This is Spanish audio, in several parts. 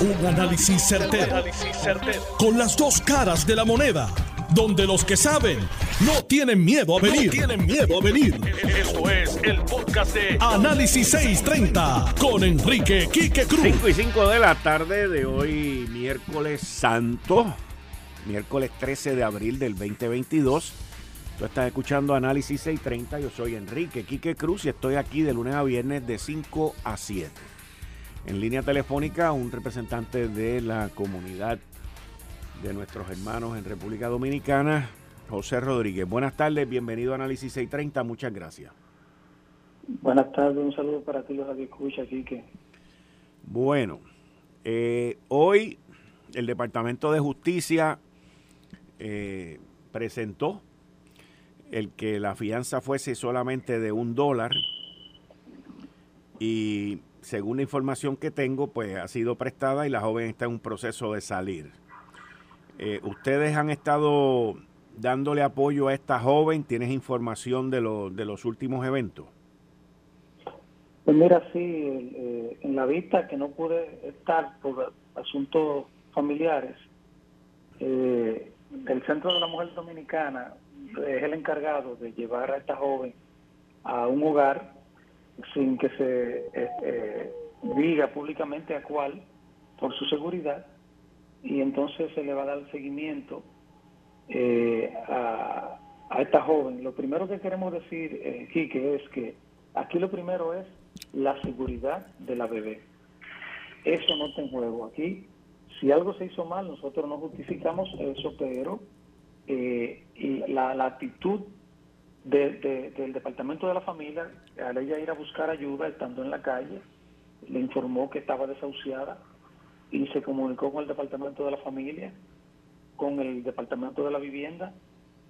Un análisis certero, Con las dos caras de la moneda. Donde los que saben no tienen miedo a venir. tienen miedo a venir. Esto es el podcast de Análisis 630 con Enrique Quique Cruz. 5 y 5 de la tarde de hoy, miércoles santo. Miércoles 13 de abril del 2022. Tú estás escuchando Análisis 630. Yo soy Enrique Quique Cruz y estoy aquí de lunes a viernes de 5 a 7. En línea telefónica, un representante de la comunidad de nuestros hermanos en República Dominicana, José Rodríguez. Buenas tardes, bienvenido a Análisis 630, muchas gracias. Buenas tardes, un saludo para ti, los que escucha, que Bueno, eh, hoy el Departamento de Justicia eh, presentó el que la fianza fuese solamente de un dólar y según la información que tengo, pues ha sido prestada y la joven está en un proceso de salir. Eh, ¿Ustedes han estado dándole apoyo a esta joven? ¿Tienes información de, de los últimos eventos? Pues mira, sí, eh, en la vista que no pude estar por asuntos familiares, eh, el Centro de la Mujer Dominicana es el encargado de llevar a esta joven a un hogar sin que se eh, eh, diga públicamente a cuál, por su seguridad, y entonces se le va a dar seguimiento eh, a, esta joven. Lo primero que queremos decir, eh, es que aquí lo primero es la seguridad de la bebé. Eso no está en juego. Aquí, si algo se hizo mal, nosotros no justificamos eso, pero y la, la actitud del Departamento de la Familia, al ella ir a buscar ayuda estando en la calle, le informó que estaba desahuciada y se comunicó con el Departamento de la Familia, con el Departamento de la Vivienda.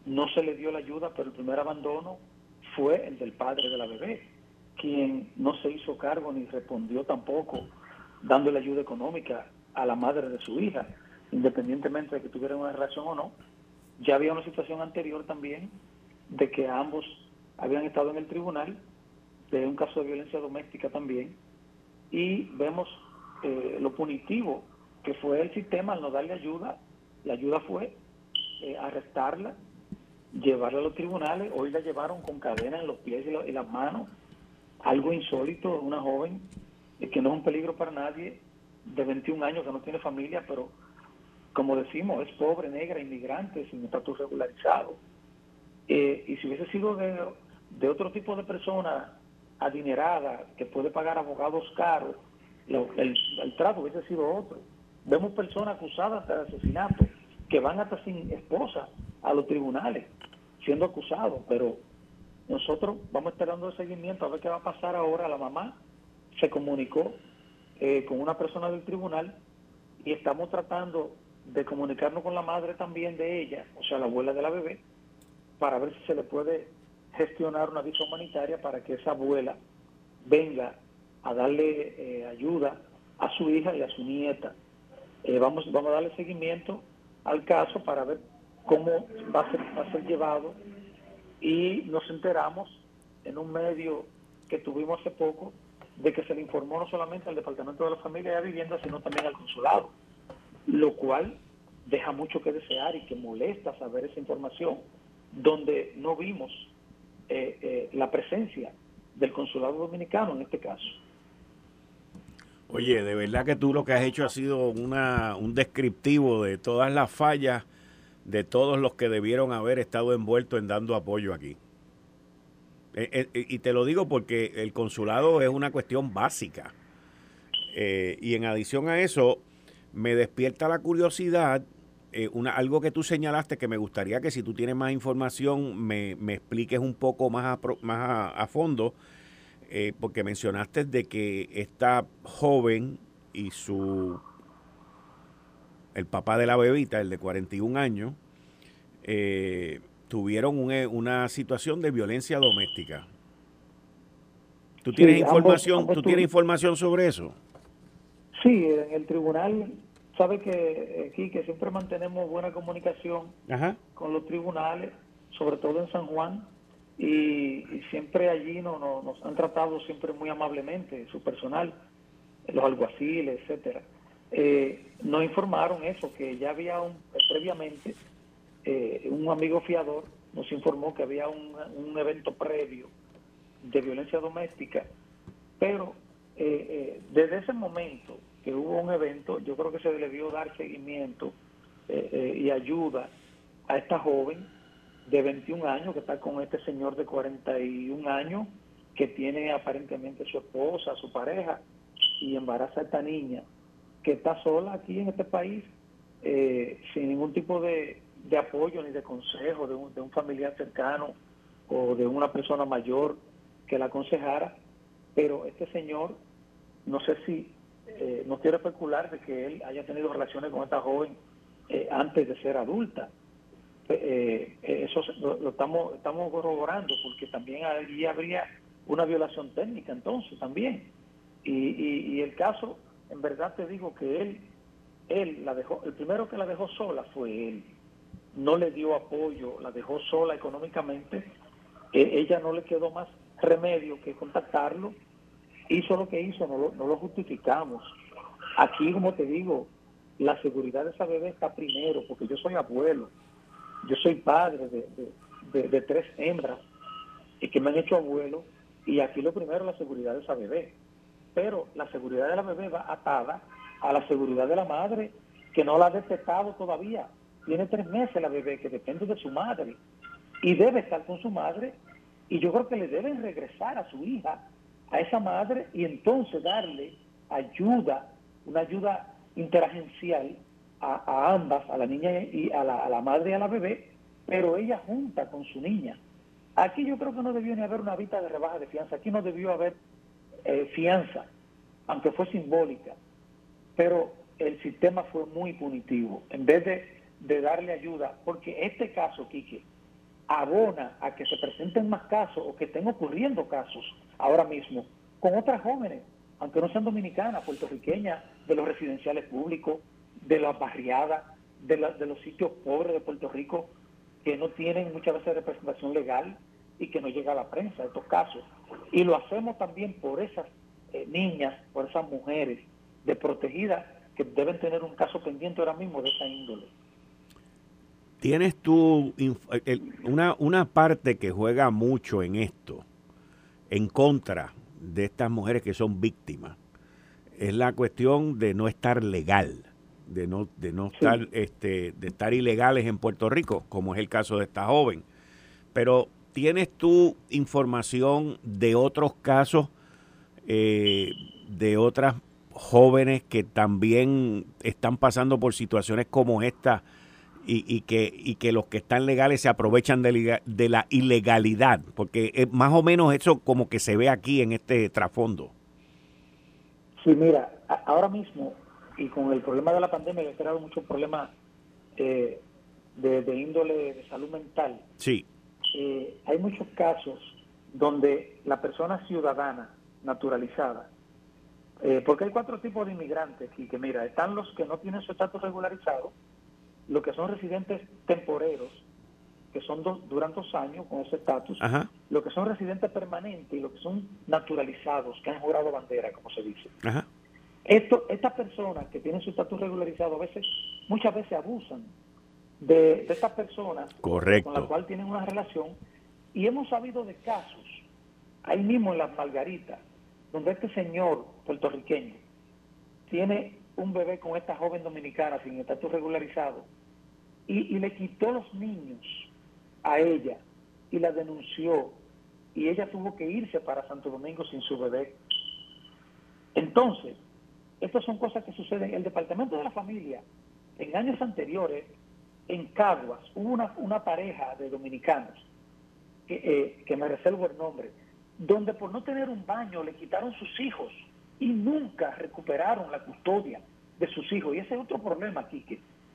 No se le dio la ayuda, pero el primer abandono fue el del padre de la bebé, quien no se hizo cargo ni respondió tampoco dándole ayuda económica a la madre de su hija, independientemente de que tuvieran una relación o no. Ya había una situación anterior también de que ambos habían estado en el tribunal, de un caso de violencia doméstica también, y vemos eh, lo punitivo que fue el sistema al no darle ayuda. La ayuda fue eh, arrestarla, llevarla a los tribunales, hoy la llevaron con cadena en los pies y, las manos, algo insólito, una joven eh, que no es un peligro para nadie, de 21 años que no tiene familia, pero como decimos, es pobre, negra, inmigrante, sin estatus regularizado eh, y si hubiese sido de, otro tipo de persona adinerada que puede pagar abogados caros, el, trato hubiese sido otro. Vemos personas acusadas de asesinato que van hasta sin esposa a los tribunales siendo acusados, pero nosotros vamos estar dando seguimiento a ver qué va a pasar ahora. La mamá se comunicó eh, con una persona del tribunal y estamos tratando de comunicarnos con la madre también de ella, o sea, la abuela de la bebé, para ver si se le puede gestionar una visa humanitaria para que esa abuela venga a darle eh, ayuda a su hija y a su nieta. Eh, vamos, vamos a darle seguimiento al caso para ver cómo va a, ser, llevado y nos enteramos en un medio que tuvimos hace poco de que se le informó no solamente al Departamento de la Familia y la Vivienda, sino también al consulado, lo cual deja mucho que desear y que molesta saber esa información donde no vimos eh, eh, la presencia del consulado dominicano en este caso. Oye, de verdad que tú lo que has hecho ha sido una, un descriptivo de todas las fallas de todos los que debieron haber estado envueltos en dando apoyo aquí. Eh, y te lo digo porque el consulado es una cuestión básica. y en adición a eso, me despierta la curiosidad eh, una, algo que tú señalaste que me gustaría que si tú tienes más información me, expliques un poco más a, más a, fondo, eh, porque mencionaste de que esta joven y su el papá de la bebita, el de 41 años, eh, tuvieron una situación de violencia doméstica. ¿Tú tienes información? ¿Tú tienes información sobre eso? Sí, en el tribunal sabe que aquí que siempre mantenemos buena comunicación con los tribunales, sobre todo en San Juan, y, siempre allí no, nos han tratado siempre muy amablemente, su personal, los alguaciles, etcétera. eh, nos informaron eso, que ya había un, previamente eh, un amigo fiador nos informó que había un, un evento previo de violencia doméstica, pero eh, desde ese momento que hubo un evento, yo creo que se le debió dar seguimiento y ayuda a esta joven de 21 años que está con este señor de 41 años que tiene aparentemente su esposa, su pareja y embaraza a esta niña que está sola aquí en este país eh, sin ningún tipo de, apoyo ni de consejo de un, de un, familiar cercano o de una persona mayor que la aconsejara, pero este señor, no sé si, eh, no quiero especular de que él haya tenido relaciones con esta joven eh, antes de ser adulta. eso lo, estamos, corroborando porque también allí habría una violación técnica entonces también. Y, y el caso en verdad te digo que él, él la dejó, el primero que la dejó sola fue él. No le dio apoyo, la dejó sola económicamente. E, ella no le quedó más remedio que contactarlo. Hizo lo que hizo, no lo, no lo justificamos. Aquí, como te digo, la seguridad de esa bebé está primero, porque yo soy abuelo, yo soy padre de, de tres hembras y que me han hecho abuelo, y aquí lo primero es la seguridad de esa bebé pero la seguridad de la bebé va atada a la seguridad de la madre, que no la ha detectado todavía. Tiene tres meses la bebé, que depende de su madre, y debe estar con su madre, y yo creo que le deben regresar a su hija, a esa madre, y entonces darle ayuda, una ayuda interagencial a, ambas, a la niña y a la, a la madre y a la bebé, pero ella junta con su niña. Aquí yo creo que no debió ni haber una vista de rebaja de fianza, aquí no debió haber eh, fianza, aunque fue simbólica, pero el sistema fue muy punitivo. En vez de, de darle ayuda, porque este caso, Quique, abona a que se presenten más casos o que estén ocurriendo casos ahora mismo con otras jóvenes, aunque no sean dominicanas, puertorriqueñas, de los residenciales públicos, de las barriadas, de, de los sitios pobres de Puerto Rico, que no tienen muchas veces representación legal y que no llega a la prensa estos casos. Y lo hacemos también por esas eh, niñas, por esas mujeres desprotegidas que deben tener un caso pendiente ahora mismo de esa índole. Tienes tú una, una parte que juega mucho en esto, en contra de estas mujeres que son víctimas, es la cuestión de no estar legal, de no, de no estar, este, de estar ilegales en Puerto Rico, como es el caso de esta joven. Pero ¿Tienes tú información de otros casos eh, de otras jóvenes que también están pasando por situaciones como esta y, que, y que los que están legales se aprovechan de, de la ilegalidad? Porque es más o menos eso como que se ve aquí en este trasfondo. Sí, mira, ahora mismo y con el problema de la pandemia que ha creado muchos problemas eh, de, de índole de salud mental. Sí eh, hay muchos casos donde la persona ciudadana, naturalizada, eh, porque hay cuatro tipos de inmigrantes y que mira, están los que no tienen su estatus regularizado, los que son residentes temporeros, que son dos, duran dos años con ese estatus, los que son residentes permanentes y los que son naturalizados, que han jurado bandera, como se dice. Esto, estas personas que tienen su estatus regularizado a veces, muchas veces abusan de, estas personas con las cuales tienen una relación y hemos sabido de casos, ahí mismo en las Margaritas, donde este señor puertorriqueño tiene un bebé con esta joven dominicana sin estatus regularizado y, le quitó los niños a ella y la denunció y ella tuvo que irse para Santo Domingo sin su bebé. Entonces, estas son cosas que suceden. El Departamento de la Familia, en años anteriores, en Caguas hubo una, pareja de dominicanos, que, eh, me reservo el nombre, donde por no tener un baño le quitaron sus hijos y nunca recuperaron la custodia de sus hijos. Y ese es otro problema aquí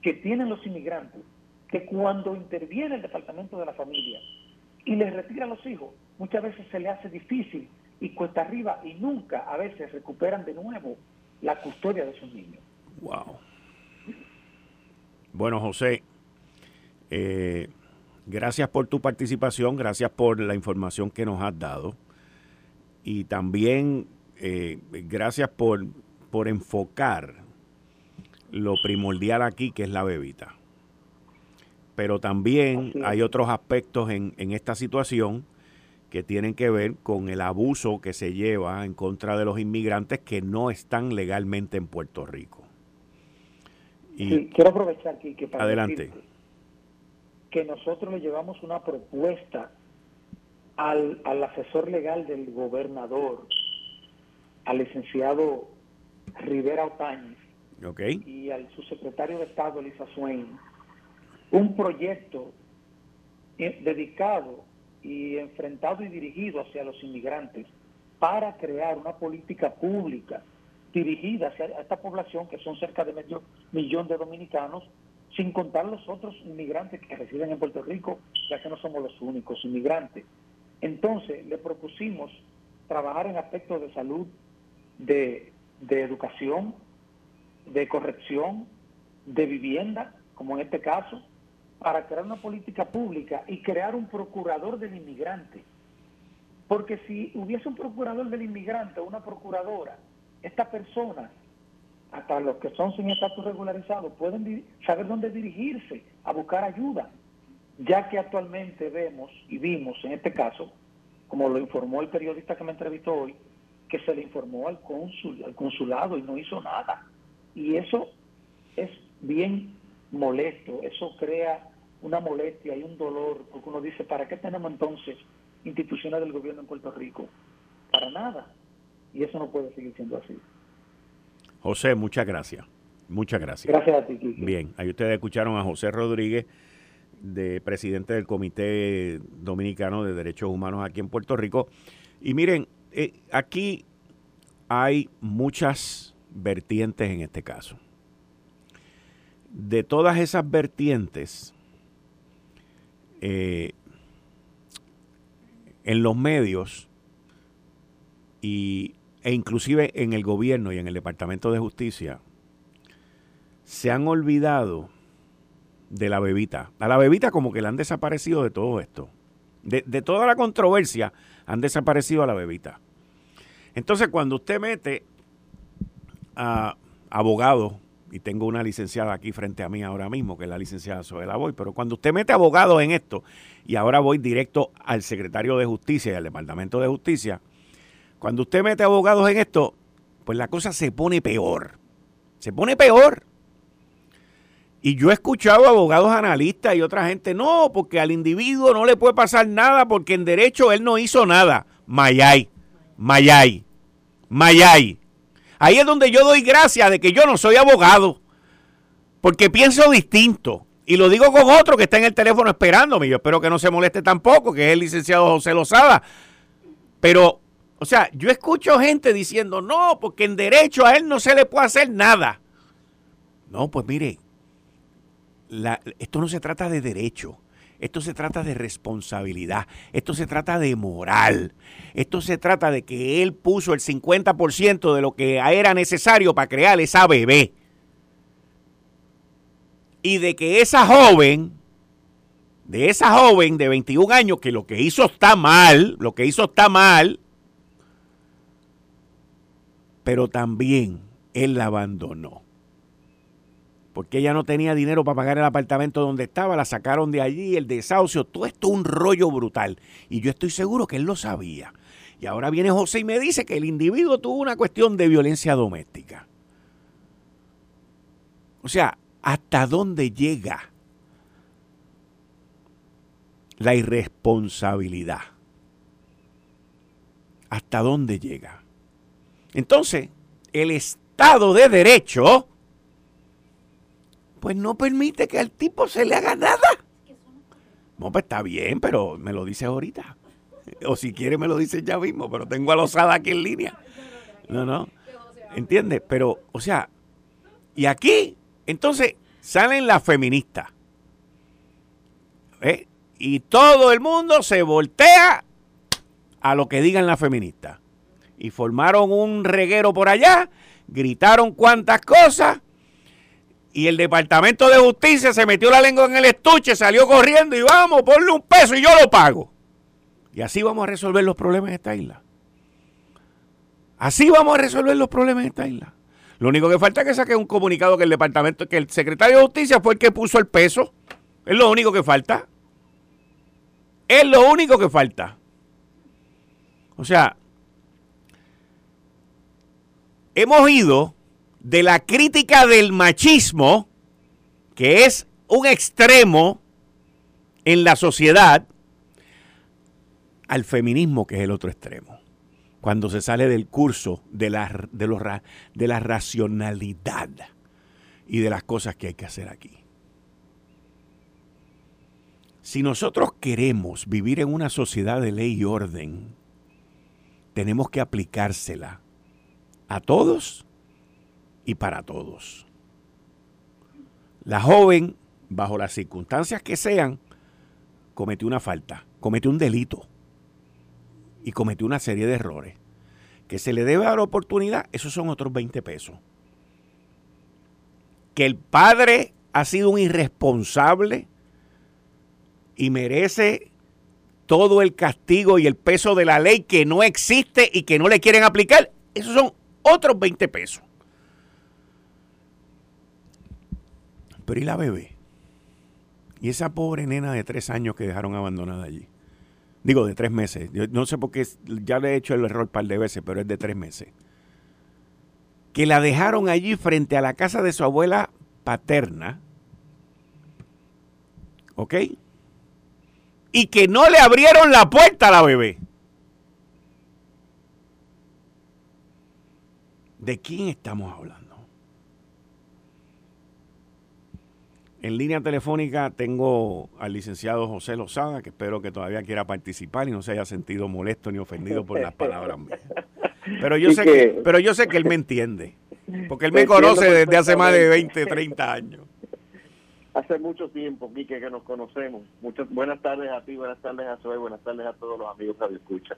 que, tienen los inmigrantes, que cuando interviene el Departamento de la Familia y les retira a los hijos, muchas veces se le hace difícil y cuesta arriba y nunca a veces recuperan de nuevo la custodia de sus niños. Wow. Bueno, José, eh, gracias por tu participación, gracias por la información que nos has dado y también eh, gracias por, por enfocar lo primordial aquí, que es la bebita. Pero también hay otros aspectos en, en esta situación que tienen que ver con el abuso que se lleva en contra de los inmigrantes que no están legalmente en Puerto Rico. Y quiero aprovechar aquí que para adelante. que nosotros le llevamos una propuesta al, al asesor legal del gobernador, al licenciado Rivera Otañez y al subsecretario de Estado, Elisa Swain, un proyecto eh, dedicado y enfrentado y dirigido hacia los inmigrantes para crear una política pública dirigida hacia esta población, que son cerca de medio millón de dominicanos, sin contar los otros inmigrantes que residen en Puerto Rico, ya que no somos los únicos inmigrantes. Entonces, le propusimos trabajar en aspectos de salud, de, de educación, de corrección, de vivienda, como en este caso, para crear una política pública y crear un procurador del inmigrante. Porque si hubiese un procurador del inmigrante o una procuradora, esta persona, hasta los que son sin estatus regularizado, pueden saber dónde dirigirse a buscar ayuda, ya que actualmente vemos y vimos en este caso, como lo informó el periodista que me entrevistó hoy, que se le informó al cónsul, al consulado y no hizo nada. Y eso es bien molesto, eso crea una molestia y un dolor, porque uno dice, ¿para qué tenemos entonces instituciones del gobierno en Puerto Rico? Para nada. Y eso no puede seguir siendo así. José, muchas gracias. Muchas gracias. Gracias a ti, Bien, ahí ustedes escucharon a José Rodríguez, de presidente del Comité Dominicano de Derechos Humanos aquí en Puerto Rico. Y miren, eh, aquí hay muchas vertientes en este caso. De todas esas vertientes, eh, en los medios y, e inclusive en el gobierno y en el Departamento de Justicia, se han olvidado de la bebita. A la bebita como que le han desaparecido de todo esto. De, de toda la controversia han desaparecido a la bebita. Entonces cuando usted mete abogados y tengo una licenciada aquí frente a mí ahora mismo, que es la licenciada Soela Boy, pero cuando usted mete abogados en esto, y ahora voy directo al secretario de Justicia y al Departamento de Justicia, cuando usted mete abogados en esto, pues la cosa se pone peor. Se pone peor. Y yo he escuchado abogados analistas y otra gente, no, porque al individuo no le puede pasar nada porque en derecho él no hizo nada. Mayay, Mayay, Mayay. Ahí es donde yo doy gracias de que yo no soy abogado, porque pienso distinto. Y lo digo con otro que está en el teléfono esperándome. Yo espero que no se moleste tampoco, que es el licenciado José Lozada. Pero, o sea, yo escucho gente diciendo, no, porque en derecho a él no se le puede hacer nada. No, pues mire, esto no se trata de derecho. Esto se trata de responsabilidad, esto se trata de moral, esto se trata de que él puso el 50% de lo que era necesario para crear esa bebé. Y de que esa joven, de esa joven de 21 años, que lo que hizo está mal, lo que hizo está mal, pero también él la abandonó porque ella no tenía dinero para pagar el apartamento donde estaba, la sacaron de allí, el desahucio, todo esto un rollo brutal. Y yo estoy seguro que él lo sabía. Y ahora viene José y me dice que el individuo tuvo una cuestión de violencia doméstica. O sea, ¿hasta dónde llega la irresponsabilidad? ¿Hasta dónde llega? Entonces, el Estado de Derecho pues no permite que al tipo se le haga nada. No, pues está bien, pero me lo dice ahorita. O si quiere me lo dice ya mismo, pero tengo a aquí en línea. No, no. ¿Entiendes? Pero, o sea, y aquí, entonces, salen las feministas. ¿eh? Y todo el mundo se voltea a lo que digan las feministas. Y formaron un reguero por allá, gritaron cuantas cosas y el Departamento de Justicia se metió la lengua en el estuche, salió corriendo y vamos, ponle un peso y yo lo pago. Y así vamos a resolver los problemas de esta isla. Así vamos a resolver los problemas de esta isla. Lo único que falta es que saque un comunicado que el departamento, que el secretario de justicia fue el que puso el peso. Es lo único que falta. Es lo único que falta. O sea, hemos ido de la crítica del machismo, que es un extremo en la sociedad, al feminismo, que es el otro extremo. Cuando se sale del curso de la, de, de la racionalidad y de las cosas que hay que hacer aquí. Si nosotros queremos vivir en una sociedad de ley y orden, tenemos que aplicársela a todos y para todos. La joven, bajo las circunstancias que sean, cometió una falta, cometió un delito y cometió una serie de errores. Que se le debe dar oportunidad, esos son otros 20 pesos. Que el padre ha sido un irresponsable y merece todo el castigo y el peso de la ley que no existe y que no le quieren aplicar, esos son otros 20 pesos. Pero ¿y la bebé? ¿Y esa pobre nena de tres años que dejaron abandonada allí? Digo, de tres meses. Yo no sé por qué, ya le he hecho el error un par de veces, pero es de tres meses. Que la dejaron allí frente a la casa de su abuela paterna. ¿Ok? Y que no le abrieron la puerta a la bebé. ¿De quién estamos hablando? En línea telefónica tengo al licenciado José Lozada, que espero que todavía quiera participar y no se haya sentido molesto ni ofendido por las palabras mías. Pero yo sé que, pero yo sé que él me entiende, porque él me conoce desde hace más de 20, 30 años. Hace mucho tiempo, Quique, que nos conocemos. Muchas buenas tardes a ti, buenas tardes a Zoe, buenas tardes a todos los amigos que escuchan.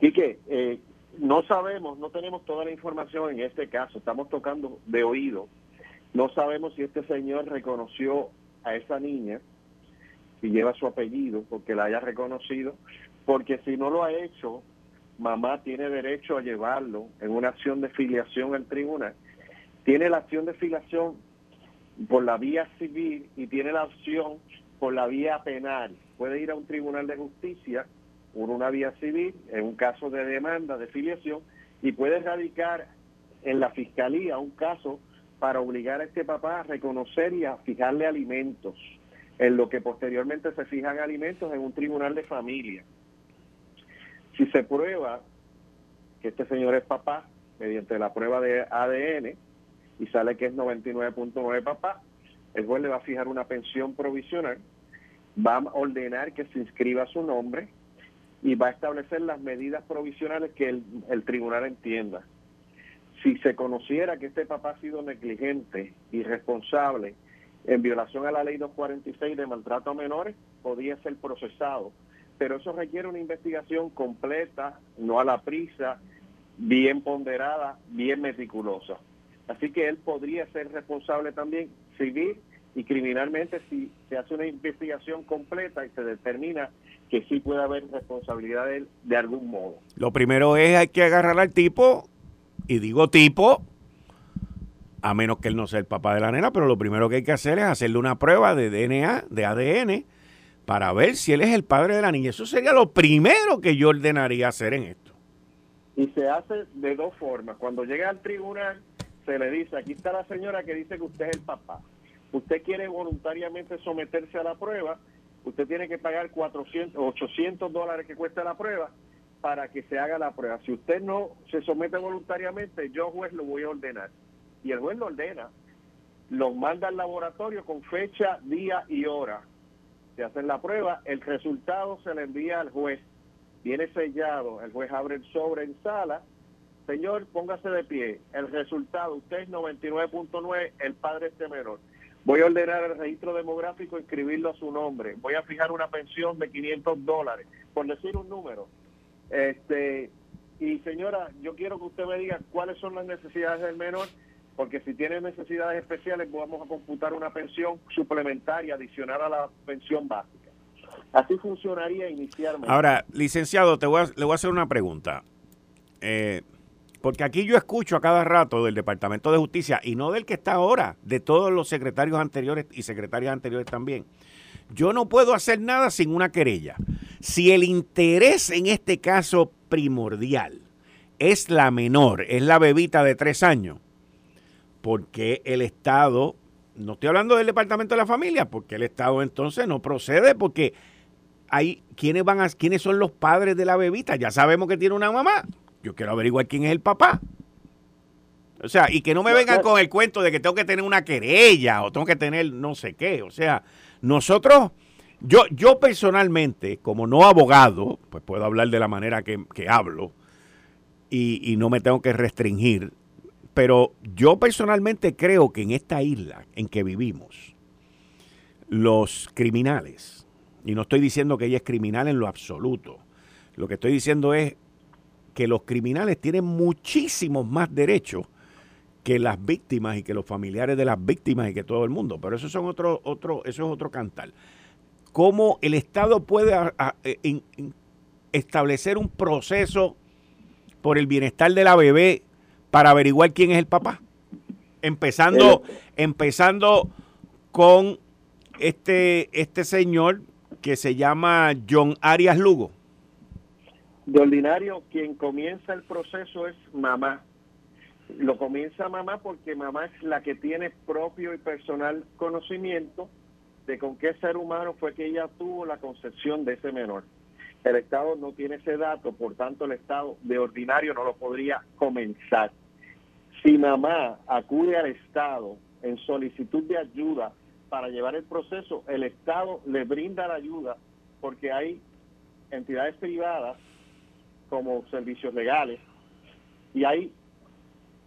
Quique, eh, no sabemos, no tenemos toda la información en este caso, estamos tocando de oído. No sabemos si este señor reconoció a esa niña, si lleva su apellido, porque la haya reconocido, porque si no lo ha hecho, mamá tiene derecho a llevarlo en una acción de filiación al tribunal. Tiene la acción de filiación por la vía civil y tiene la opción por la vía penal. Puede ir a un tribunal de justicia por una vía civil en un caso de demanda de filiación y puede radicar en la fiscalía un caso para obligar a este papá a reconocer y a fijarle alimentos, en lo que posteriormente se fijan alimentos en un tribunal de familia. Si se prueba que este señor es papá mediante la prueba de ADN y sale que es 99.9 papá, el juez le va a fijar una pensión provisional, va a ordenar que se inscriba su nombre y va a establecer las medidas provisionales que el, tribunal entienda. Si se conociera que este papá ha sido negligente, irresponsable, en violación a la ley 246 de maltrato a menores, podría ser procesado. Pero eso requiere una investigación completa, no a la prisa, bien ponderada, bien meticulosa. Así que él podría ser responsable también civil y criminalmente si se hace una investigación completa y se determina que sí puede haber responsabilidad de él de algún modo. Lo primero es hay que agarrar al tipo, y digo tipo, a menos que él no sea el papá de la nena, pero lo primero que hay que hacer es hacerle una prueba de DNA, de ADN, para ver si él es el padre de la niña. Eso sería lo primero que yo ordenaría hacer en esto. Y se hace de dos formas. Cuando llega al tribunal, se le dice, aquí está la señora que dice que usted es el papá. Usted quiere voluntariamente someterse a la prueba, usted tiene que pagar 400, 800 dólares que cuesta la prueba para que se haga la prueba. Si usted no se somete voluntariamente, yo juez lo voy a ordenar. Y el juez lo ordena, lo manda al laboratorio con fecha, día y hora. Se hace la prueba, el resultado se le envía al juez. Viene sellado, el juez abre el sobre en sala. Señor, póngase de pie. El resultado, usted es 99.9, el padre este menor. Voy a ordenar el registro demográfico, inscribirlo a su nombre. Voy a fijar una pensión de 500 dólares, por decir un número. Este, y señora, yo quiero que usted me diga cuáles son las necesidades del menor, porque si tiene necesidades especiales, vamos a computar una pensión suplementaria adicional a la pensión básica. Así funcionaría inicialmente. Ahora, licenciado, te voy a, le voy a hacer una pregunta. Eh, Porque aquí yo escucho a cada rato del Departamento de Justicia, y no del que está ahora, de todos los secretarios anteriores y secretarias anteriores también. Yo no puedo hacer nada sin una querella. Si el interés en este caso primordial es la menor, es la bebita de tres años, porque el Estado, no estoy hablando del Departamento de la Familia, porque el Estado entonces no procede, porque hay quiénes van a, quiénes son los padres de la bebita. Ya sabemos que tiene una mamá. Yo quiero averiguar quién es el papá. O sea, y que no me vengan con el cuento de que tengo que tener una querella o tengo que tener no sé qué. O sea, nosotros, yo, yo personalmente, como no abogado, pues puedo hablar de la manera que, hablo y, y no me tengo que restringir. Pero yo personalmente creo que en esta isla en que vivimos, los criminales, y no estoy diciendo que ella es criminal en lo absoluto, lo que estoy diciendo es que los criminales tienen muchísimos más derechos que las víctimas y que los familiares de las víctimas y que todo el mundo. Pero eso son otro, otro, eso es otro cantar. ¿Cómo el Estado puede e, establecer un proceso por el bienestar de la bebé para averiguar quién es el papá? Empezando, empezando con este, este señor que se llama John Arias Lugo. De ordinario, quien comienza el proceso es mamá lo comienza mamá porque mamá es la que tiene propio y personal conocimiento de con qué ser humano fue que ella tuvo la concepción de ese menor. El Estado no tiene ese dato, por tanto el Estado de ordinario no lo podría comenzar. Si mamá acude al Estado en solicitud de ayuda para llevar el proceso, el Estado le brinda la ayuda porque hay entidades privadas como servicios legales y hay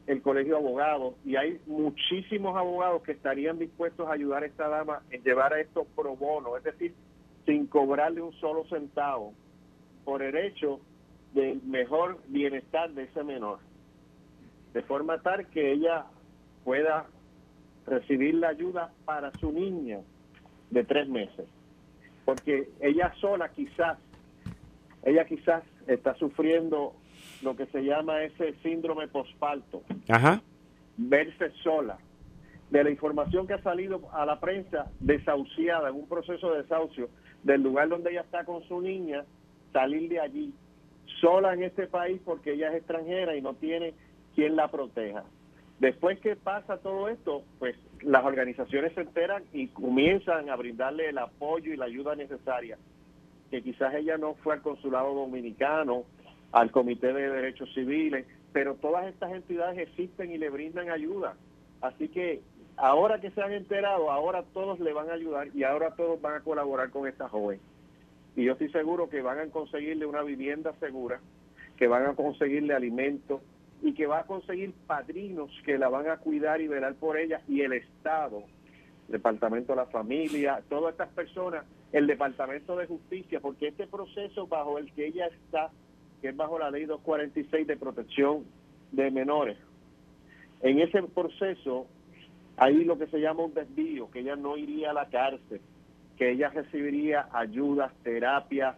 el Colegio de Abogados y hay muchísimos abogados que estarían dispuestos a ayudar a esta dama en llevar a esto pro bono, es decir, sin cobrarle un solo centavo, por el hecho del mejor bienestar de ese menor, de forma tal que ella pueda recibir la ayuda para su niña de tres meses, porque ella sola quizás, ella quizás está sufriendo lo que se llama ese síndrome posparto. Ajá. Verse sola. De la información que ha salido a la prensa, desahuciada, en un proceso de desahucio, del lugar donde ella está con su niña, salir de allí, sola en este país porque ella es extranjera y no tiene quien la proteja. Después que pasa todo esto, pues las organizaciones se enteran y comienzan a brindarle el apoyo y la ayuda necesaria. Que quizás ella no fue al consulado dominicano al Comité de Derechos Civiles, pero todas estas entidades existen y le brindan ayuda. Así que ahora que se han enterado, ahora todos le van a ayudar y ahora todos van a colaborar con esta joven. Y yo estoy seguro que van a conseguirle una vivienda segura, que van a conseguirle alimentos y que va a conseguir padrinos que la van a cuidar y velar por ella y el Estado, el Departamento de la Familia, todas estas personas, el Departamento de Justicia, porque este proceso bajo el que ella está que es bajo la ley 246 de protección de menores. En ese proceso hay lo que se llama un desvío, que ella no iría a la cárcel, que ella recibiría ayudas, terapias,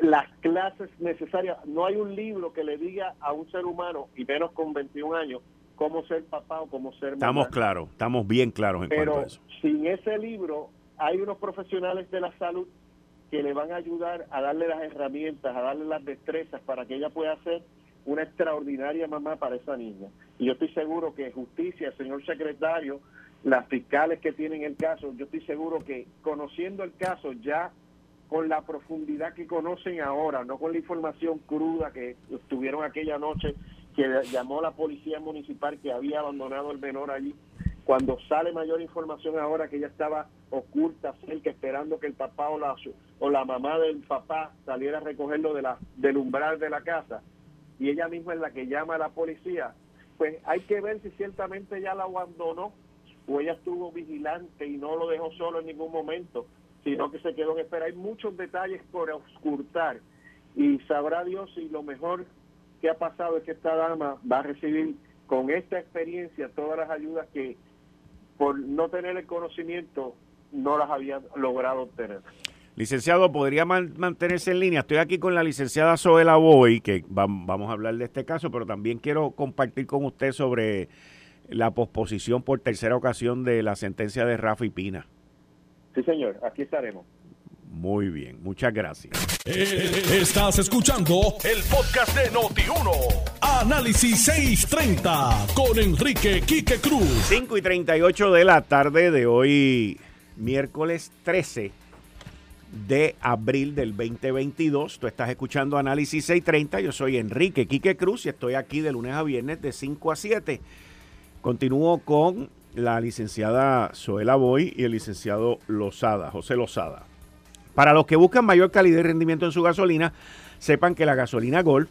las clases necesarias. No hay un libro que le diga a un ser humano, y menos con 21 años, cómo ser papá o cómo ser mamá. Estamos claros, estamos bien claros en Pero cuanto a eso. sin ese libro hay unos profesionales de la salud que le van a ayudar a darle las herramientas, a darle las destrezas para que ella pueda ser una extraordinaria mamá para esa niña. Y yo estoy seguro que justicia, señor secretario, las fiscales que tienen el caso, yo estoy seguro que conociendo el caso ya con la profundidad que conocen ahora, no con la información cruda que tuvieron aquella noche que llamó la policía municipal que había abandonado el menor allí, cuando sale mayor información ahora que ella estaba oculta cerca esperando que el papá o la, o la mamá del papá saliera a recogerlo de la, del umbral de la casa y ella misma es la que llama a la policía, pues hay que ver si ciertamente ya la abandonó o ella estuvo vigilante y no lo dejó solo en ningún momento, sino que se quedó en espera. Hay muchos detalles por auscultar y sabrá Dios si lo mejor que ha pasado es que esta dama va a recibir con esta experiencia todas las ayudas que por no tener el conocimiento no las había logrado obtener. Licenciado, ¿podría mantenerse en línea? Estoy aquí con la licenciada Zoela Boy, que vamos a hablar de este caso, pero también quiero compartir con usted sobre la posposición por tercera ocasión de la sentencia de Rafa y Pina. Sí, señor, aquí estaremos. Muy bien, muchas gracias. Eh, estás escuchando el podcast de Noti1. Análisis 630 con Enrique Quique Cruz. 5 y 38 de la tarde de hoy, miércoles 13 de abril del 2022. Tú estás escuchando Análisis 630. Yo soy Enrique Quique Cruz y estoy aquí de lunes a viernes de 5 a 7. Continúo con la licenciada Zoela Boy y el licenciado Lozada, José Lozada. Para los que buscan mayor calidad y rendimiento en su gasolina, sepan que la gasolina Golf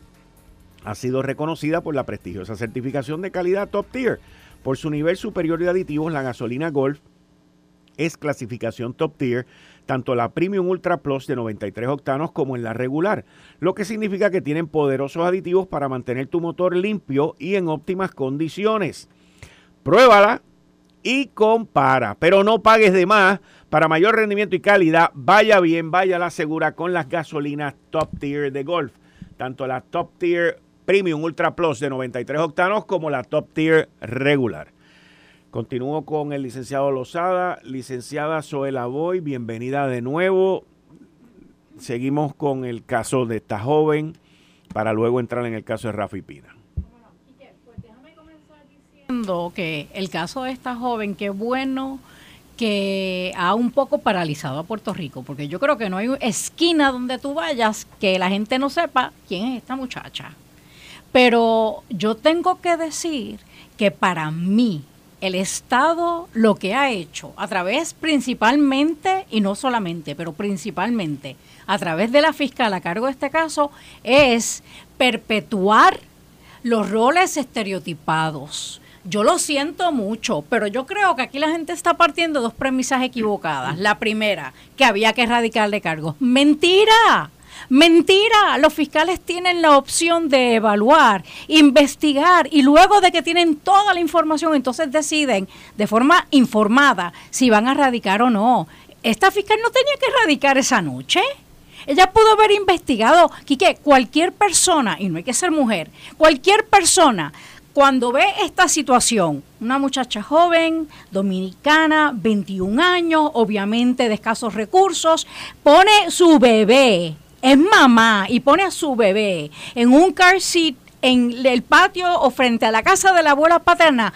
ha sido reconocida por la prestigiosa certificación de calidad Top Tier. Por su nivel superior de aditivos, la gasolina Golf es clasificación Top Tier tanto la Premium Ultra Plus de 93 octanos como en la regular, lo que significa que tienen poderosos aditivos para mantener tu motor limpio y en óptimas condiciones. Pruébala y compara, pero no pagues de más. Para mayor rendimiento y calidad, vaya bien, vaya la segura con las gasolinas Top Tier de Golf, tanto la Top Tier Premium Ultra Plus de 93 octanos como la Top Tier regular. Continúo con el licenciado Lozada, licenciada Zoela Boy, bienvenida de nuevo. Seguimos con el caso de esta joven para luego entrar en el caso de Rafa y Pina. Pues déjame comenzar diciendo que el caso de esta joven, qué bueno que ha un poco paralizado a Puerto Rico, porque yo creo que no hay esquina donde tú vayas que la gente no sepa quién es esta muchacha. Pero yo tengo que decir que para mí, el Estado lo que ha hecho, a través principalmente, y no solamente, pero principalmente, a través de la fiscal a cargo de este caso, es perpetuar los roles estereotipados. Yo lo siento mucho, pero yo creo que aquí la gente está partiendo dos premisas equivocadas. La primera, que había que erradicarle cargos. Mentira. Mentira, los fiscales tienen la opción de evaluar, investigar y luego de que tienen toda la información, entonces deciden de forma informada si van a radicar o no. Esta fiscal no tenía que radicar esa noche. Ella pudo haber investigado, que cualquier persona, y no hay que ser mujer, cualquier persona cuando ve esta situación, una muchacha joven, dominicana, 21 años, obviamente de escasos recursos, pone su bebé es mamá y pone a su bebé en un car seat en el patio o frente a la casa de la abuela paterna,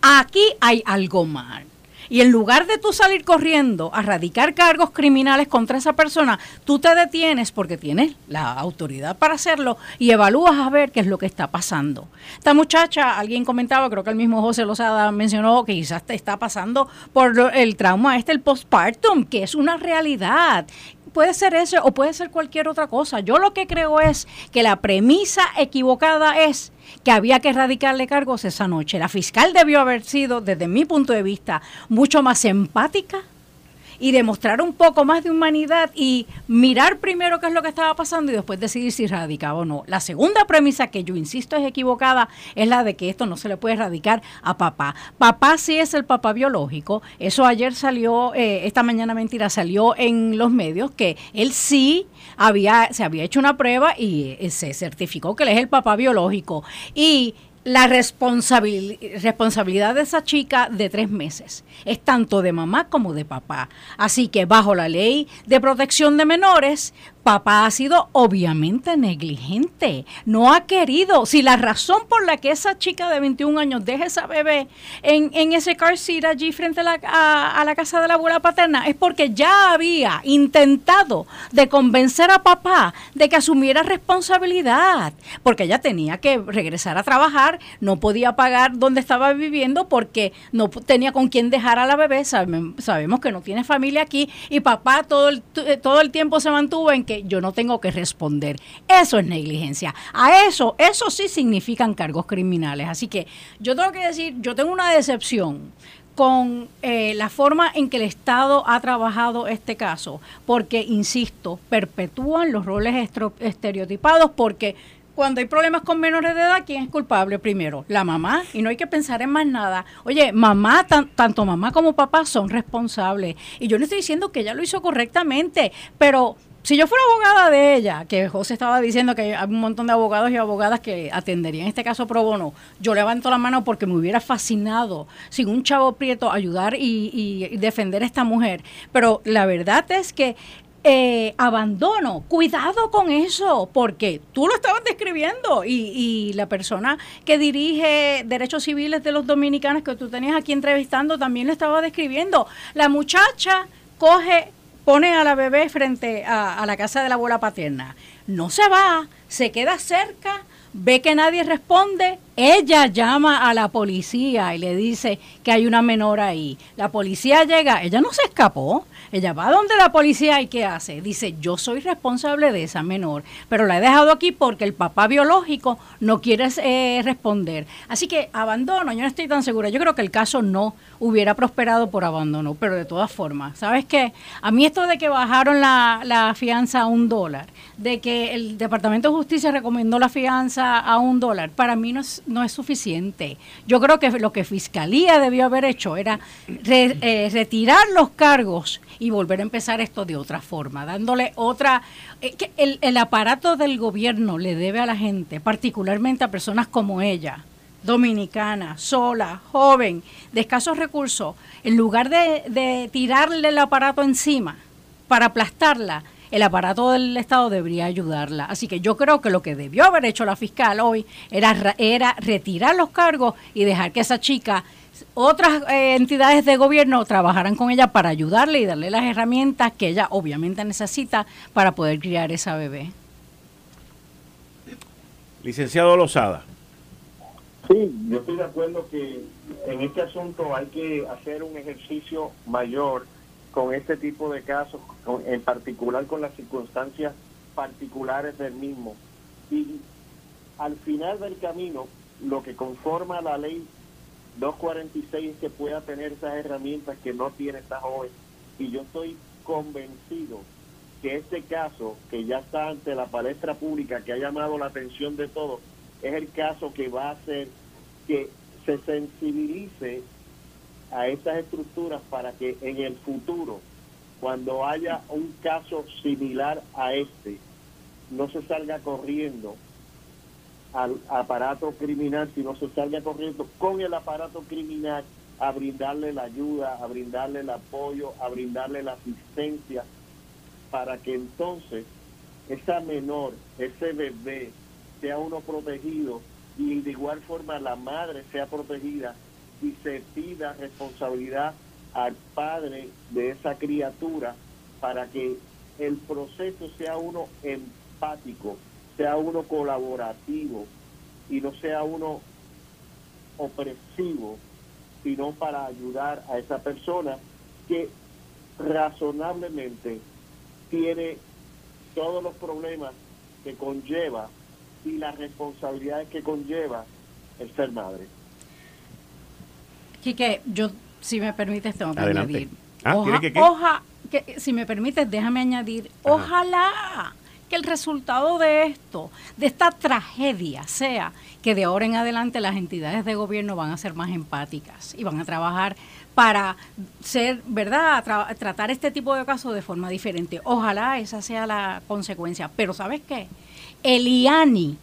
aquí hay algo mal. Y en lugar de tú salir corriendo a radicar cargos criminales contra esa persona, tú te detienes porque tienes la autoridad para hacerlo y evalúas a ver qué es lo que está pasando. Esta muchacha, alguien comentaba, creo que el mismo José Lozada mencionó que quizás te está pasando por el trauma este, el postpartum, que es una realidad puede ser eso o puede ser cualquier otra cosa. Yo lo que creo es que la premisa equivocada es que había que erradicarle cargos esa noche. La fiscal debió haber sido, desde mi punto de vista, mucho más empática y demostrar un poco más de humanidad y mirar primero qué es lo que estaba pasando y después decidir si radicaba o no. La segunda premisa que yo insisto es equivocada es la de que esto no se le puede erradicar a papá. Papá sí es el papá biológico. Eso ayer salió, eh, esta mañana mentira, salió en los medios que él sí había, se había hecho una prueba y eh, se certificó que él es el papá biológico. Y la responsabilidad de esa chica de tres meses es tanto de mamá como de papá. Así que bajo la ley de protección de menores, papá ha sido obviamente negligente, no ha querido. Si la razón por la que esa chica de 21 años deja esa bebé en, en ese car seat allí frente a la, a, la casa de la abuela paterna es porque ya había intentado de convencer a papá de que asumiera responsabilidad, porque ella tenía que regresar a trabajar, no podía pagar donde estaba viviendo porque no tenía con quién dejar a la bebé, sabemos que no tiene familia aquí y papá todo el, todo el tiempo se mantuvo en que yo no tengo que responder. Eso es negligencia. A eso, eso sí significan cargos criminales. Así que yo tengo que decir, yo tengo una decepción con eh, la forma en que el Estado ha trabajado este caso, porque, insisto, perpetúan los roles estereotipados, porque cuando hay problemas con menores de edad, ¿quién es culpable primero? La mamá. Y no hay que pensar en más nada. Oye, mamá, tanto mamá como papá son responsables. Y yo no estoy diciendo que ella lo hizo correctamente, pero si yo fuera abogada de ella, que José estaba diciendo que hay un montón de abogados y abogadas que atenderían este caso pro bono, yo levanto la mano porque me hubiera fascinado sin un chavo prieto ayudar y, defender a esta mujer. Pero la verdad es que eh, abandono. Cuidado con eso, porque tú lo estabas describiendo y, y, la persona que dirige derechos civiles de los dominicanos que tú tenías aquí entrevistando también lo estaba describiendo. La muchacha coge, pone a la bebé frente a, a la casa de la abuela paterna. No se va, se queda cerca ve que nadie responde, ella llama a la policía y le dice que hay una menor ahí. La policía llega, ella no se escapó, ella va donde la policía y ¿qué hace? Dice, yo soy responsable de esa menor, pero la he dejado aquí porque el papá biológico no quiere eh, responder. Así que abandono, yo no estoy tan segura. Yo creo que el caso no hubiera prosperado por abandono, pero de todas formas, ¿sabes qué? A mí esto de que bajaron la, la fianza a un dólar, de que el Departamento de Justicia recomendó la fianza a un dólar, para mí no es, no es suficiente. Yo creo que lo que Fiscalía debió haber hecho era eh, retirar los cargos y volver a empezar esto de otra forma, dándole otra... Eh, que el, el aparato del gobierno le debe a la gente, particularmente a personas como ella, dominicana, sola, joven, de escasos recursos, en lugar de, de tirarle el aparato encima para aplastarla, el aparato del Estado debería ayudarla. Así que yo creo que lo que debió haber hecho la fiscal hoy era, era retirar los cargos y dejar que esa chica otras eh, entidades de gobierno trabajaran con ella para ayudarle y darle las herramientas que ella obviamente necesita para poder criar esa bebé. Licenciado Lozada. Sí, yo estoy de acuerdo que en este asunto hay que hacer un ejercicio mayor con este tipo de casos, en particular con las circunstancias particulares del mismo. Y al final del camino, lo que conforma la ley 246 es que pueda tener esas herramientas que no tiene esta joven. Y yo estoy convencido que este caso, que ya está ante la palestra pública, que ha llamado la atención de todos, es el caso que va a hacer que se sensibilice a estas estructuras para que en el futuro, cuando haya un caso similar a este, no se salga corriendo al aparato criminal, sino se salga corriendo con el aparato criminal a brindarle la ayuda, a brindarle el apoyo, a brindarle la asistencia, para que entonces esa menor, ese bebé, sea uno protegido y de igual forma la madre sea protegida y se pida responsabilidad al padre de esa criatura para que el proceso sea uno empático, sea uno colaborativo y no sea uno opresivo, sino para ayudar a esa persona que razonablemente tiene todos los problemas que conlleva y las responsabilidades que conlleva el ser madre. Quique, yo, si me permites, tengo que añadir. Ah, que, si me permites, déjame añadir, ojalá que el resultado de esto, de esta tragedia, sea que de ahora en adelante las entidades de gobierno van a ser más empáticas y van a trabajar para ser, ¿verdad?, tratar este tipo de casos de forma diferente. Ojalá esa sea la consecuencia. Pero ¿sabes qué? Eliani,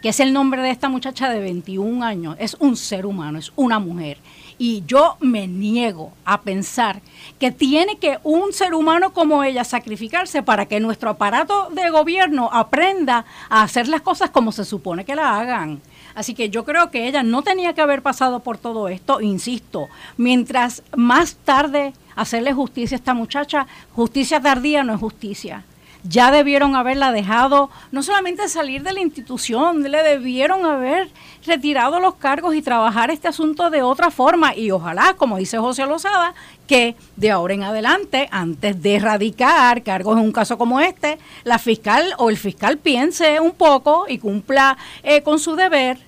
que es el nombre de esta muchacha de 21 años, es un ser humano, es una mujer. Y yo me niego a pensar que tiene que un ser humano como ella sacrificarse para que nuestro aparato de gobierno aprenda a hacer las cosas como se supone que la hagan. Así que yo creo que ella no tenía que haber pasado por todo esto, insisto, mientras más tarde hacerle justicia a esta muchacha, justicia tardía no es justicia ya debieron haberla dejado no solamente salir de la institución, le debieron haber retirado los cargos y trabajar este asunto de otra forma. Y ojalá, como dice José Lozada, que de ahora en adelante, antes de erradicar cargos en un caso como este, la fiscal o el fiscal piense un poco y cumpla eh, con su deber.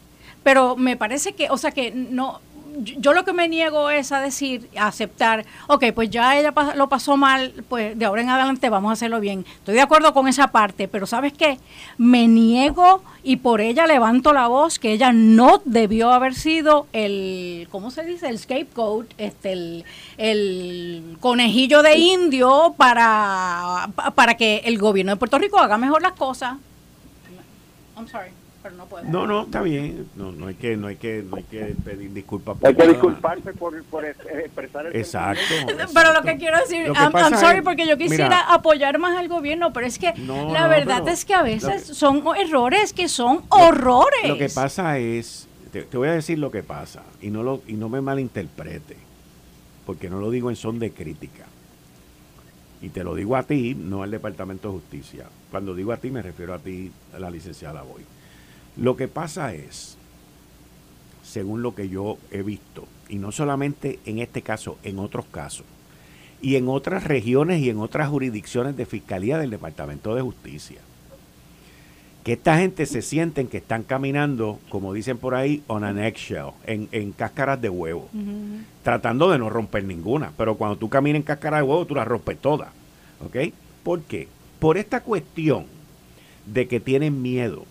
Pero me parece que, o sea, que no, yo lo que me niego es a decir, a aceptar, ok, pues ya ella lo pasó mal, pues de ahora en adelante vamos a hacerlo bien. Estoy de acuerdo con esa parte, pero ¿sabes qué? Me niego y por ella levanto la voz que ella no debió haber sido el, ¿cómo se dice? El scapegoat, este, el, conejillo de indio para, para que el gobierno de Puerto Rico haga mejor las cosas. I'm sorry no No, está bien. No, no hay que, no hay que, no hay que pedir disculpas. Por hay que disculparse por, por expresar el Exacto, Pero lo que quiero decir, I'm, sorry porque yo quisiera apoyar más al gobierno, pero es que la verdad es que a veces son errores que son horrores. Lo que pasa es, te, voy a decir lo que pasa y no lo y no me malinterprete, porque no lo digo en son de crítica. Y te lo digo a ti, no al Departamento de Justicia. Cuando digo a ti me refiero a ti, a la licenciada Boy. Lo que pasa es, según lo que yo he visto, y no solamente en este caso, en otros casos, y en otras regiones y en otras jurisdicciones de fiscalía del Departamento de Justicia, que esta gente se sienten que están caminando, como dicen por ahí, on an eggshell, en, en cáscaras de huevo, tratando de no romper ninguna. Pero cuando tú caminas en cáscara de huevo, tú la rompes toda. ¿Ok? ¿Por qué? Por esta cuestión de que tienen miedo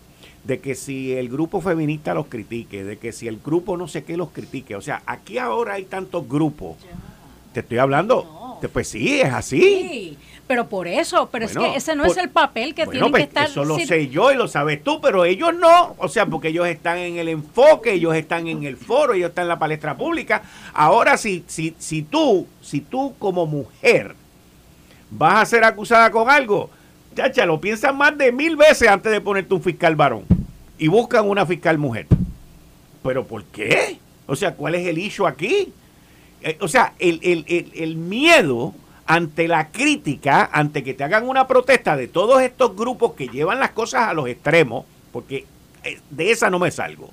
de que si el grupo feminista los critique, de que si el grupo no sé qué los critique. O sea, aquí ahora hay tantos grupos. Te estoy hablando. Pues sí, es así. Sí, pero por eso, pero es que ese no es el papel que tiene pues que estar. Eso lo sé yo y lo sabes tú, pero ellos no. O sea, porque ellos están en el enfoque, ellos están en el foro, ellos están en la palestra pública. Ahora, si, si, si tú, si tú como mujer vas a ser acusada con algo, chacha, lo piensas más de mil veces antes de ponerte un fiscal varón y buscan una fiscal mujer. ¿Pero por qué? O sea, ¿cuál es el issue aquí? Eh, o sea, el, miedo ante la crítica, ante que te hagan una protesta de todos estos grupos que llevan las cosas a los extremos, porque eh, de esa no me salgo,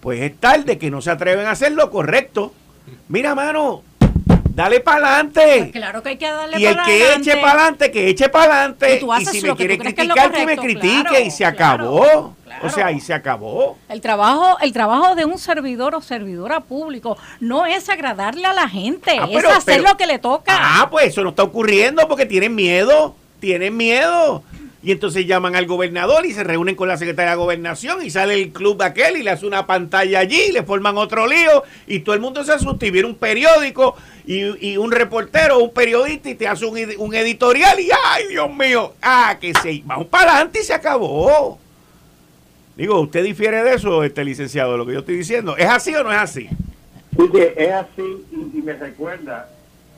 pues es tal de que no se atreven a hacer lo correcto. Mira, mano, dale para adelante. Pues claro que hay que darle Y el que eche para adelante, que eche para adelante. Y, si me quiere criticar, que, me critique y se acabó. O sea, y se acabó. El trabajo, el trabajo de un servidor o servidora público no es agradarle a la gente, ah, es hacer lo que le toca. Ah, pues eso no está ocurriendo porque tienen miedo, tienen miedo. Y entonces llaman al gobernador y se reúnen con la secretaria de gobernación y sale el club aquel y le hace una pantalla allí, y le forman otro lío y todo el mundo se asusta y viene un periódico y, un reportero, un periodista y te hace un, editorial y ¡ay, Dios mío! ¡Ah, que se vamos para adelante y se acabó! Digo, ¿usted difiere de eso, este licenciado, lo que yo estoy diciendo? ¿Es así o no es así? Sí, es así y me recuerda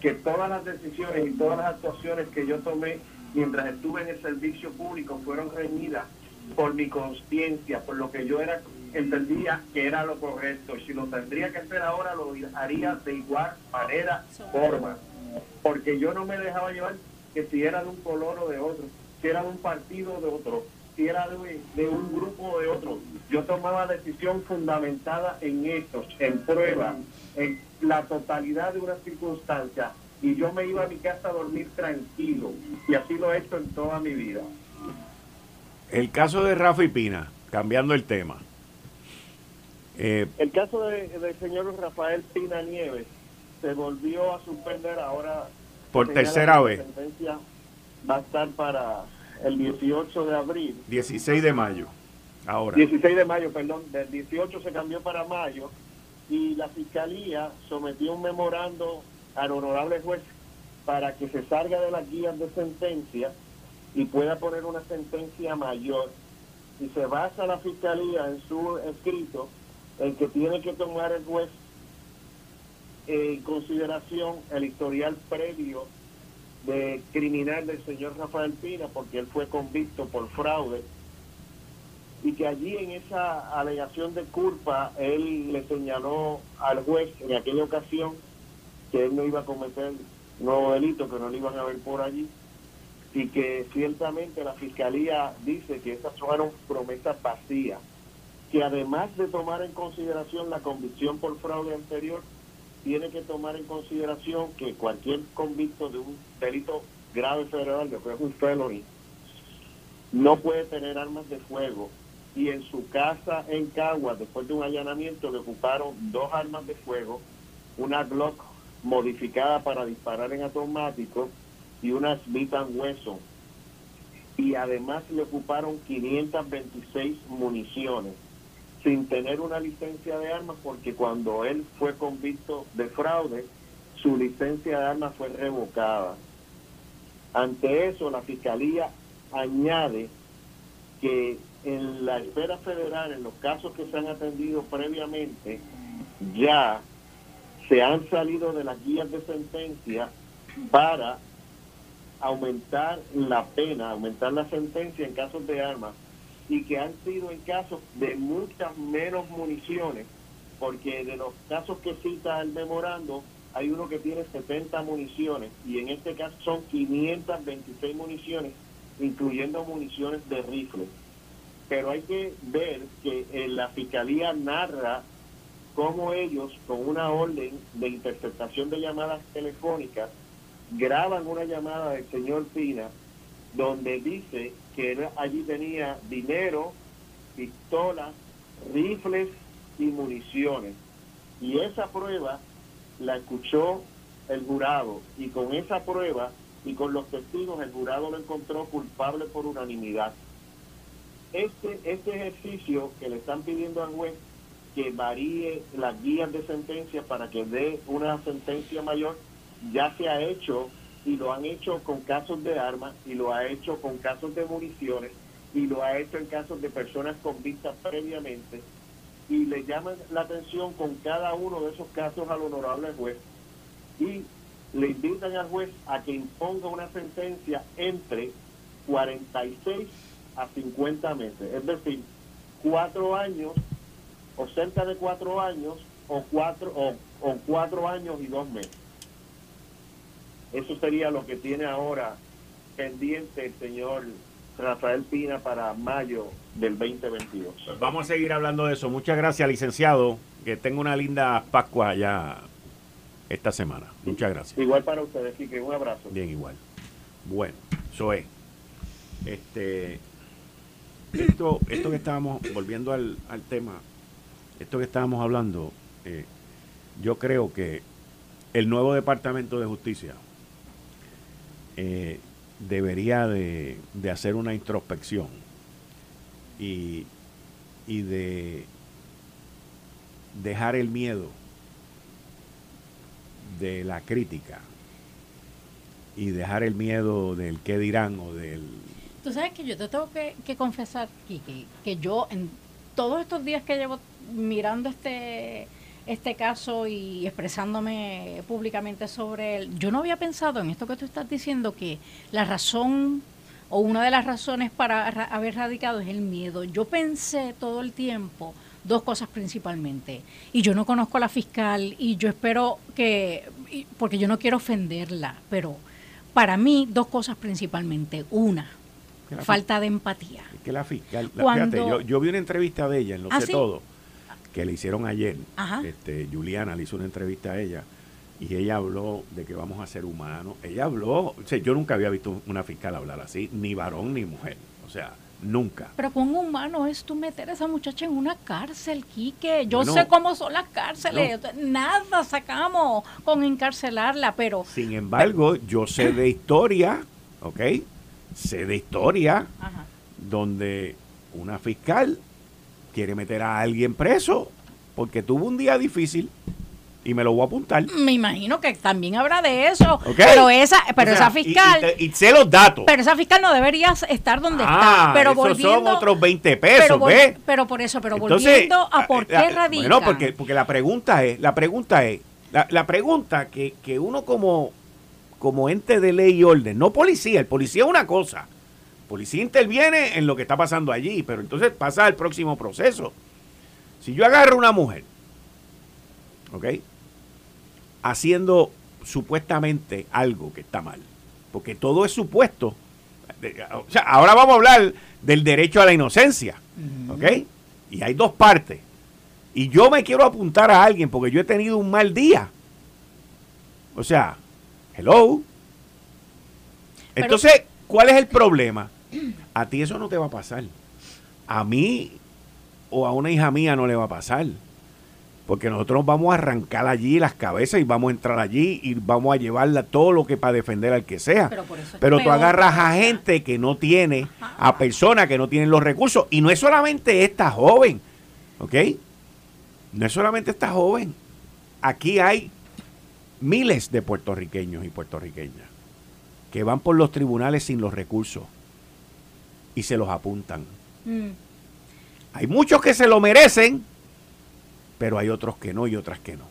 que todas las decisiones y todas las actuaciones que yo tomé mientras estuve en el servicio público fueron reñidas por mi conciencia, por lo que yo era entendía que era lo correcto. Si lo tendría que hacer ahora, lo haría de igual manera, forma. Porque yo no me dejaba llevar que si era de un color o de otro, si era de un partido o de otro, si era de, de un grupo o de otro. Yo tomaba decisión fundamentada en hechos, en pruebas, en la totalidad de una circunstancia y yo me iba a mi casa a dormir tranquilo y así lo he hecho en toda mi vida. El caso de Rafa y Pina, cambiando el tema. Eh, el caso del señor Rafael Pina Nieves se volvió a suspender ahora. Por tercera vez. sentencia va a estar para el 18 de abril. 16 de mayo. Ahora. 16 de mayo, perdón. Del 18 se cambió para mayo y la fiscalía sometió un memorando al honorable juez para que se salga de las guías de sentencia y pueda poner una sentencia mayor. Y se basa la fiscalía en su escrito en que tiene que tomar el juez en consideración el historial previo de criminal del señor Rafael Pina porque él fue convicto por fraude y que allí en esa alegación de culpa él le señaló al juez en aquella ocasión que él no iba a cometer nuevos delitos, que no lo iban a ver por allí, y que ciertamente la fiscalía dice que esas fueron promesas vacías, que además de tomar en consideración la convicción por fraude anterior, tiene que tomar en consideración que cualquier convicto de un delito grave federal, de que es un felony, no puede tener armas de fuego. Y en su casa en Cagua, después de un allanamiento, le ocuparon dos armas de fuego, una Glock modificada para disparar en automático y una Smith Wesson. Y además le ocuparon 526 municiones sin tener una licencia de armas porque cuando él fue convicto de fraude, su licencia de armas fue revocada. Ante eso, la Fiscalía añade que en la esfera federal, en los casos que se han atendido previamente, ya se han salido de las guías de sentencia para aumentar la pena, aumentar la sentencia en casos de armas y que han sido en casos de muchas menos municiones, porque de los casos que cita el memorando, hay uno que tiene 70 municiones y en este caso son 526 municiones, incluyendo municiones de rifle. Pero hay que ver que en la fiscalía narra cómo ellos, con una orden de interceptación de llamadas telefónicas, graban una llamada del señor Pina donde dice que allí tenía dinero, pistolas, rifles y municiones. Y esa prueba la escuchó el jurado y con esa prueba y con los testigos el jurado lo encontró culpable por unanimidad. Este, este ejercicio que le están pidiendo al juez que varíe las guías de sentencia para que dé una sentencia mayor, ya se ha hecho y lo han hecho con casos de armas y lo ha hecho con casos de municiones y lo ha hecho en casos de personas convictas previamente. Y le llaman la atención con cada uno de esos casos al honorable juez y le invitan al juez a que imponga una sentencia entre 46 a 50 meses, es decir, cuatro años o cerca de cuatro años o cuatro o, o cuatro años y dos meses. Eso sería lo que tiene ahora pendiente el señor Rafael Pina para mayo del 2022. Pues vamos a seguir hablando de eso. Muchas gracias, licenciado. Que tenga una linda Pascua ya esta semana. Muchas gracias. Igual para ustedes, que Un abrazo. Bien, igual. Bueno, eso es. Este, esto, esto que estábamos, volviendo al, tema, esto que estábamos hablando, eh, yo creo que el nuevo Departamento de Justicia eh, debería de, hacer una introspección y, y de dejar el miedo de la crítica y dejar el miedo del qué dirán o del... Tú sabes que yo te tengo que, que confesar, Kiki, que yo en todos estos días que llevo mirando este este caso y expresándome públicamente sobre él, yo no había pensado en esto que tú estás diciendo, que la razón o una de las razones para haber radicado es el miedo. Yo pensé todo el tiempo dos cosas principalmente. Y yo no conozco a la fiscal y yo espero que, porque yo no quiero ofenderla, pero para mí dos cosas principalmente. Una, falta de empatía. que la fiscal, fíjate, yo, yo, vi una entrevista de ella en Lo ¿Ah, sé todo que le hicieron ayer. Este, Juliana le hizo una entrevista a ella y ella habló de que vamos a ser humanos. Ella habló, o sea, yo nunca había visto una fiscal hablar así, ni varón ni mujer. O sea, nunca. Pero con humano es tú meter a esa muchacha en una cárcel, Quique. Yo sé cómo son las cárceles. Nada sacamos con encarcelarla, pero... Sin embargo, yo sé de historia, ¿ok? Sé de historia donde una fiscal quiere meter a alguien preso porque tuvo un día difícil y me lo voy a apuntar. Me imagino que también habrá de eso. Pero esa, pero esa fiscal. Y, sé los datos. Pero esa fiscal no debería estar donde ah, está. Pero esos son otros 20 pesos, pero, Pero por eso, pero volviendo a por qué radica. Bueno, porque, porque la pregunta es, la pregunta es, la, pregunta que, que uno como, como ente de ley y orden, no policía, el policía es una cosa policía interviene en lo que está pasando allí, pero entonces pasa al próximo proceso. Si yo agarro a una mujer, ¿ok? Haciendo supuestamente algo que está mal, porque todo es supuesto. O sea, ahora vamos a hablar del derecho a la inocencia, ¿ok? Y hay dos partes. Y yo me quiero apuntar a alguien porque yo he tenido un mal día. O sea, hello. Entonces, ¿cuál es el problema? A ti eso no te va a pasar. A mí, o a una hija mía no le va a pasar. Porque nosotros nos vamos a arrancar allí las cabezas y vamos a entrar allí y vamos a llevarla todo lo que para defender al que sea. Pero, tú agarras a gente que no tiene, a personas que no tienen los recursos. Y no es solamente esta joven, ¿ok? No es solamente esta joven. Aquí hay miles de puertorriqueños y puertorriqueñas que van por los tribunales sin los recursos y se los apuntan. Mm. Hay muchos que se lo merecen, pero hay otros que no y otras que no.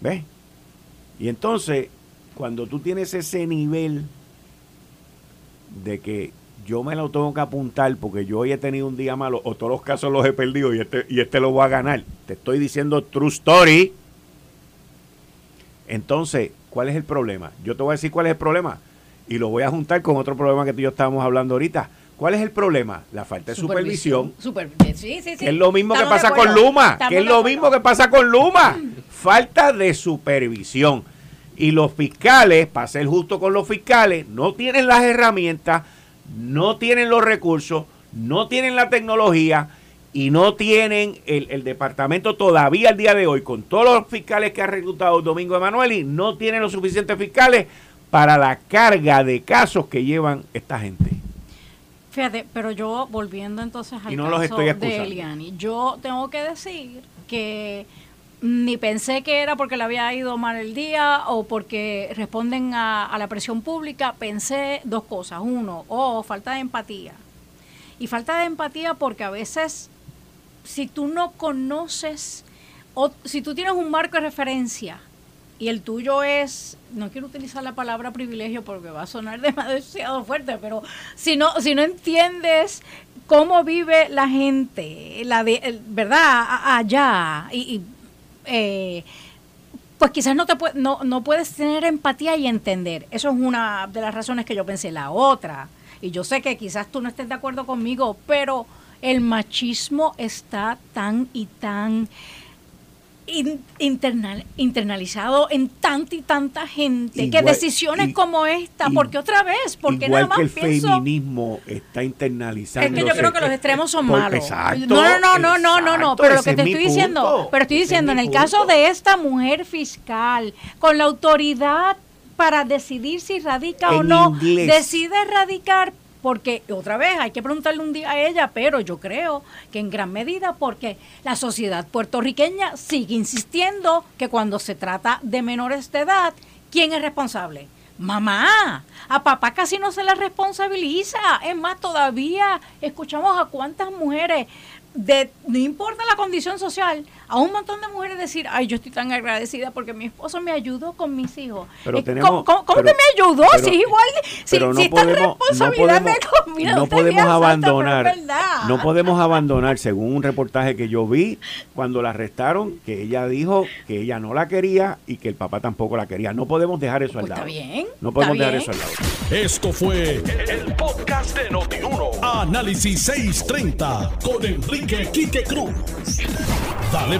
¿Ves? Y entonces, cuando tú tienes ese nivel de que yo me lo tengo que apuntar porque yo hoy he tenido un día malo o todos los casos los he perdido y este, y este lo voy a ganar. Te estoy diciendo true story. Entonces, ¿cuál es el problema? Yo te voy a decir cuál es el problema y lo voy a juntar con otro problema que tú y yo estábamos hablando ahorita. ¿Cuál es el problema? La falta de supervisión. sí, sí, sí. es lo mismo que pasa con Luma. que es lo mismo que pasa con Luma. Falta de supervisión. Y los fiscales, para ser justo con los fiscales, no tienen las herramientas, no tienen los recursos, no tienen la tecnología y no tienen el, el departamento todavía al día de hoy, con todos los fiscales que ha reclutado Domingo Emanueli, no tienen los suficientes fiscales para la carga de casos que llevan esta gente. Fíjate, pero yo volviendo entonces al caso de Eliani, yo tengo que decir que ni pensé que era porque le había ido mal el día o porque responden a, la presión pública, pensé dos cosas. Uno, oh, falta de empatía. Y falta de empatía porque a veces, si tú no conoces, o si tú tienes un marco de referencia y el tuyo es, no quiero utilizar la palabra privilegio porque va a sonar demasiado fuerte, pero si no, si no entiendes cómo vive la gente, la de, ¿verdad? Allá, y, eh, pues quizás no, te no, no puedes tener empatía y entender. Eso es una de las razones que yo pensé. La otra, y yo sé que quizás tú no estés de acuerdo conmigo, pero el machismo está tan y tan internal, internalizado en tanta y tanta gente que decisiones como esta, porque otra vez, porque nada más que el feminismo está internalizado. Es que yo creo que los extremos son malos. no, no, no, no, no, no, pero lo que te estoy diciendo, pero estoy diciendo en el caso de esta mujer fiscal con la autoridad para decidir si radica o no, decide radicar porque otra vez hay que preguntarle un día a ella, pero yo creo que en gran medida porque la sociedad puertorriqueña sigue insistiendo que cuando se trata de menores de edad, ¿quién es responsable? Mamá, a papá casi no se le responsabiliza. Es más, todavía escuchamos a cuántas mujeres de, no importa la condición social, a un montón de mujeres decir, ay, yo estoy tan agradecida porque mi esposo me ayudó con mis hijos. Pero tenemos, ¿Cómo, que me ayudó? si es igual, si, no si podemos, responsabilidad no no podemos abandonar, no podemos abandonar, según un reportaje que yo vi, cuando la arrestaron, que ella dijo que ella no la quería y que el papá tampoco la quería. No podemos dejar eso al pues lado. Está bien. No podemos dejar eso al lado. Esto fue el podcast de Notiuno. Análisis 630 con Enrique Quique Cruz. Dale